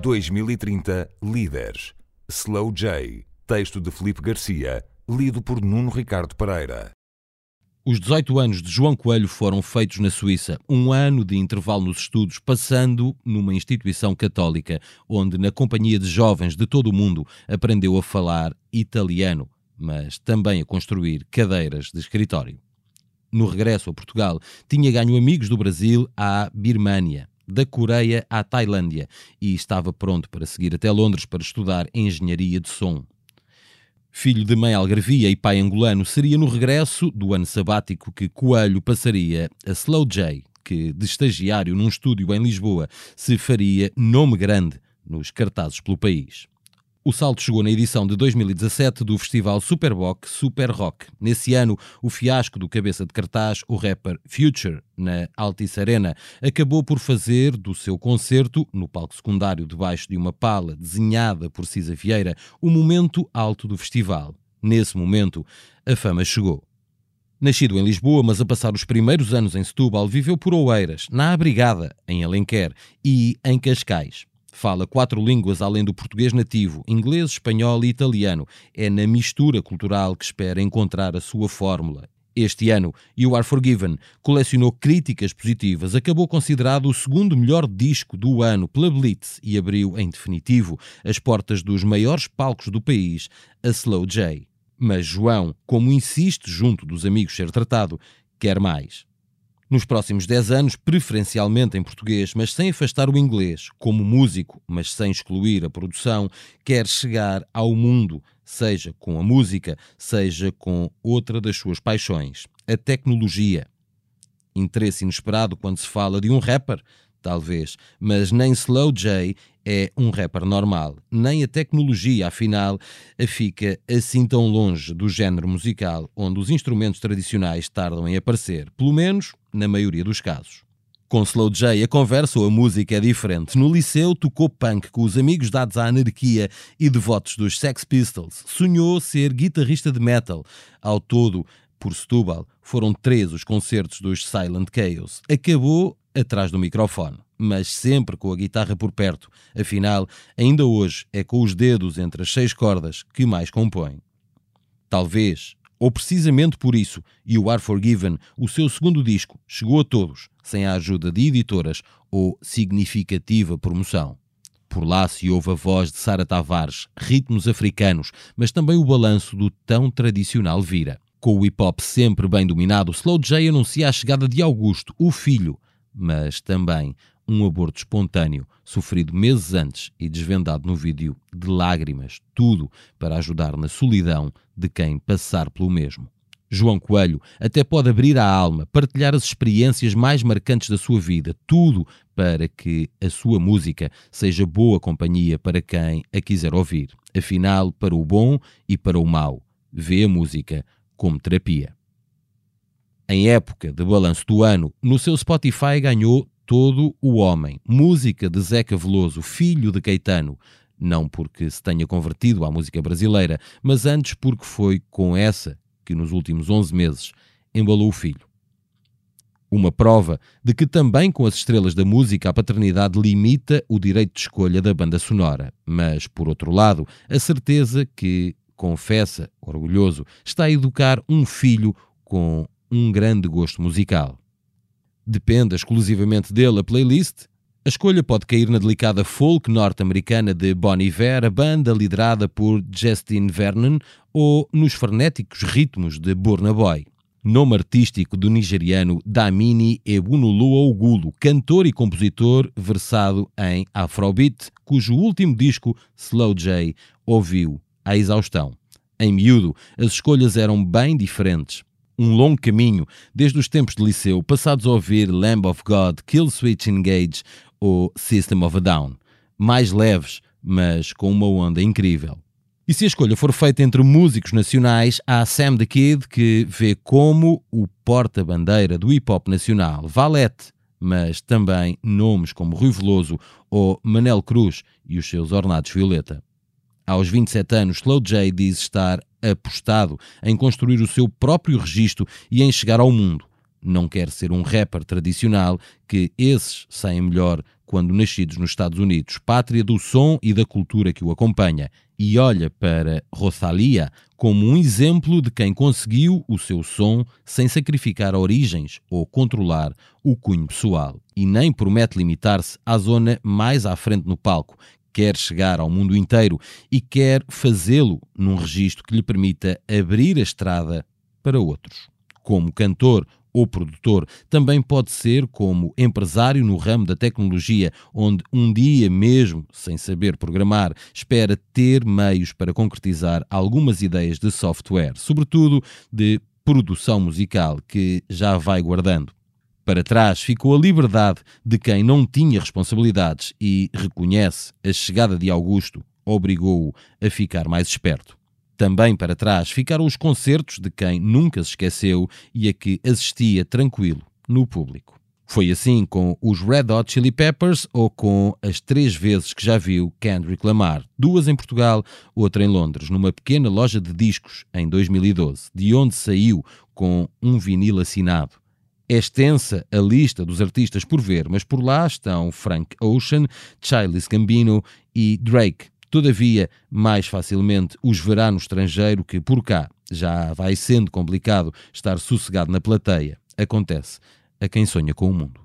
2030 Líderes. Slow J. Texto de Felipe Garcia, lido por Nuno Ricardo Pereira. Os 18 anos de João Coelho foram feitos na Suíça, um ano de intervalo nos estudos, passando numa instituição católica, onde, na companhia de jovens de todo o mundo, aprendeu a falar italiano, mas também a construir cadeiras de escritório. No regresso a Portugal, tinha ganho amigos do Brasil à Birmânia, da Coreia à Tailândia e estava pronto para seguir até Londres para estudar engenharia de som. Filho de mãe algarvia e pai angolano, seria no regresso do ano sabático que Coelho passaria a Slow J, que, de estagiário num estúdio em Lisboa, se faria nome grande nos cartazes pelo país. O salto chegou na edição de 2017 do festival Superboc Super Rock. Nesse ano, o fiasco do cabeça de cartaz, o rapper Future, na Altice Arena, acabou por fazer do seu concerto, no palco secundário debaixo de uma pala desenhada por Cisa Vieira, o momento alto do festival. Nesse momento, a fama chegou. Nascido em Lisboa, mas a passar os primeiros anos em Setúbal, viveu por Oeiras, na Abrigada, em Alenquer e em Cascais. Fala quatro línguas além do português nativo, inglês, espanhol e italiano. É na mistura cultural que espera encontrar a sua fórmula. Este ano, You Are Forgiven colecionou críticas positivas, acabou considerado o segundo melhor disco do ano pela Blitz e abriu, em definitivo, as portas dos maiores palcos do país, a Slow J. Mas João, como insiste junto dos amigos ser tratado, quer mais nos próximos 10 anos, preferencialmente em português, mas sem afastar o inglês, como músico, mas sem excluir a produção, quer chegar ao mundo, seja com a música, seja com outra das suas paixões, a tecnologia. Interesse inesperado quando se fala de um rapper? Talvez, mas nem Slow J é um rapper normal, nem a tecnologia, afinal, fica assim tão longe do género musical onde os instrumentos tradicionais tardam em aparecer, pelo menos na maioria dos casos. Com Slow J, a conversa ou a música é diferente. No liceu, tocou punk com os amigos dados à anarquia e devotos dos Sex Pistols. Sonhou ser guitarrista de metal. Ao todo, por Setúbal, foram três os concertos dos Silent Chaos. Acabou atrás do microfone mas sempre com a guitarra por perto. Afinal, ainda hoje é com os dedos entre as seis cordas que mais compõe. Talvez, ou precisamente por isso, You Are Forgiven, o seu segundo disco, chegou a todos, sem a ajuda de editoras ou significativa promoção. Por lá se ouve a voz de Sara Tavares, ritmos africanos, mas também o balanço do tão tradicional vira. Com o hip hop sempre bem dominado, Slow J anuncia a chegada de Augusto, o filho, mas também um aborto espontâneo, sofrido meses antes e desvendado no vídeo de lágrimas, tudo para ajudar na solidão de quem passar pelo mesmo. João Coelho até pode abrir a alma, partilhar as experiências mais marcantes da sua vida, tudo para que a sua música seja boa companhia para quem a quiser ouvir. Afinal, para o bom e para o mau, vê a música como terapia. Em época de balanço do ano, no seu Spotify ganhou Todo o Homem, música de Zeca Veloso, filho de Caetano, não porque se tenha convertido à música brasileira, mas antes porque foi com essa que nos últimos 11 meses embalou o filho. Uma prova de que também com as estrelas da música a paternidade limita o direito de escolha da banda sonora, mas, por outro lado, a certeza que, confessa, orgulhoso, está a educar um filho com um grande gosto musical dependa exclusivamente dele a playlist, a escolha pode cair na delicada folk norte-americana de Bon Iver, a banda liderada por Justin Vernon, ou nos frenéticos ritmos de Burna Boy. Nome artístico do nigeriano Damini Ebunulu Ogulo, cantor e compositor versado em Afrobeat, cujo último disco, Slow J, ouviu à exaustão. Em miúdo, as escolhas eram bem diferentes um longo caminho, desde os tempos de liceu, passados a ouvir Lamb of God, Kill Switch Engage ou System of a Down. Mais leves, mas com uma onda incrível. E se a escolha for feita entre músicos nacionais, há Sam the Kid, que vê como o porta-bandeira do hip-hop nacional, Valete, mas também nomes como Rui Veloso ou Manel Cruz e os seus ornados violeta. Aos 27 anos, Slow J diz estar apostado em construir o seu próprio registro e em chegar ao mundo. não quer ser um rapper tradicional, que esses saem melhor quando nascidos nos Estados Unidos, pátria do som e da cultura que o acompanha, e olha para Rosalia como um exemplo de quem conseguiu o seu som sem sacrificar origens ou controlar o cunho pessoal. E nem promete limitar-se à zona mais à frente no palco, quer chegar ao mundo inteiro e quer fazê-lo num registro que lhe permita abrir a estrada para outros. Como cantor ou produtor, também pode ser como empresário no ramo da tecnologia, onde um dia mesmo, sem saber programar, espera ter meios para concretizar algumas ideias de software, sobretudo de produção musical, que já vai guardando. Para trás ficou a liberdade de quem não tinha responsabilidades e reconhece a chegada de Augusto obrigou-o a ficar mais esperto. Também para trás ficaram os concertos de quem nunca se esqueceu e a que assistia tranquilo no público. Foi assim com os Red Hot Chili Peppers ou com as três vezes que já viu Kendrick Lamar, duas em Portugal, outra em Londres, numa pequena loja de discos em 2012, de onde saiu com um vinil assinado. É extensa a lista dos artistas por ver, mas por lá estão Frank Ocean, Childish Gambino e Drake. Todavia, mais facilmente os verá no estrangeiro que por cá já vai sendo complicado estar sossegado na plateia. Acontece a quem sonha com o mundo.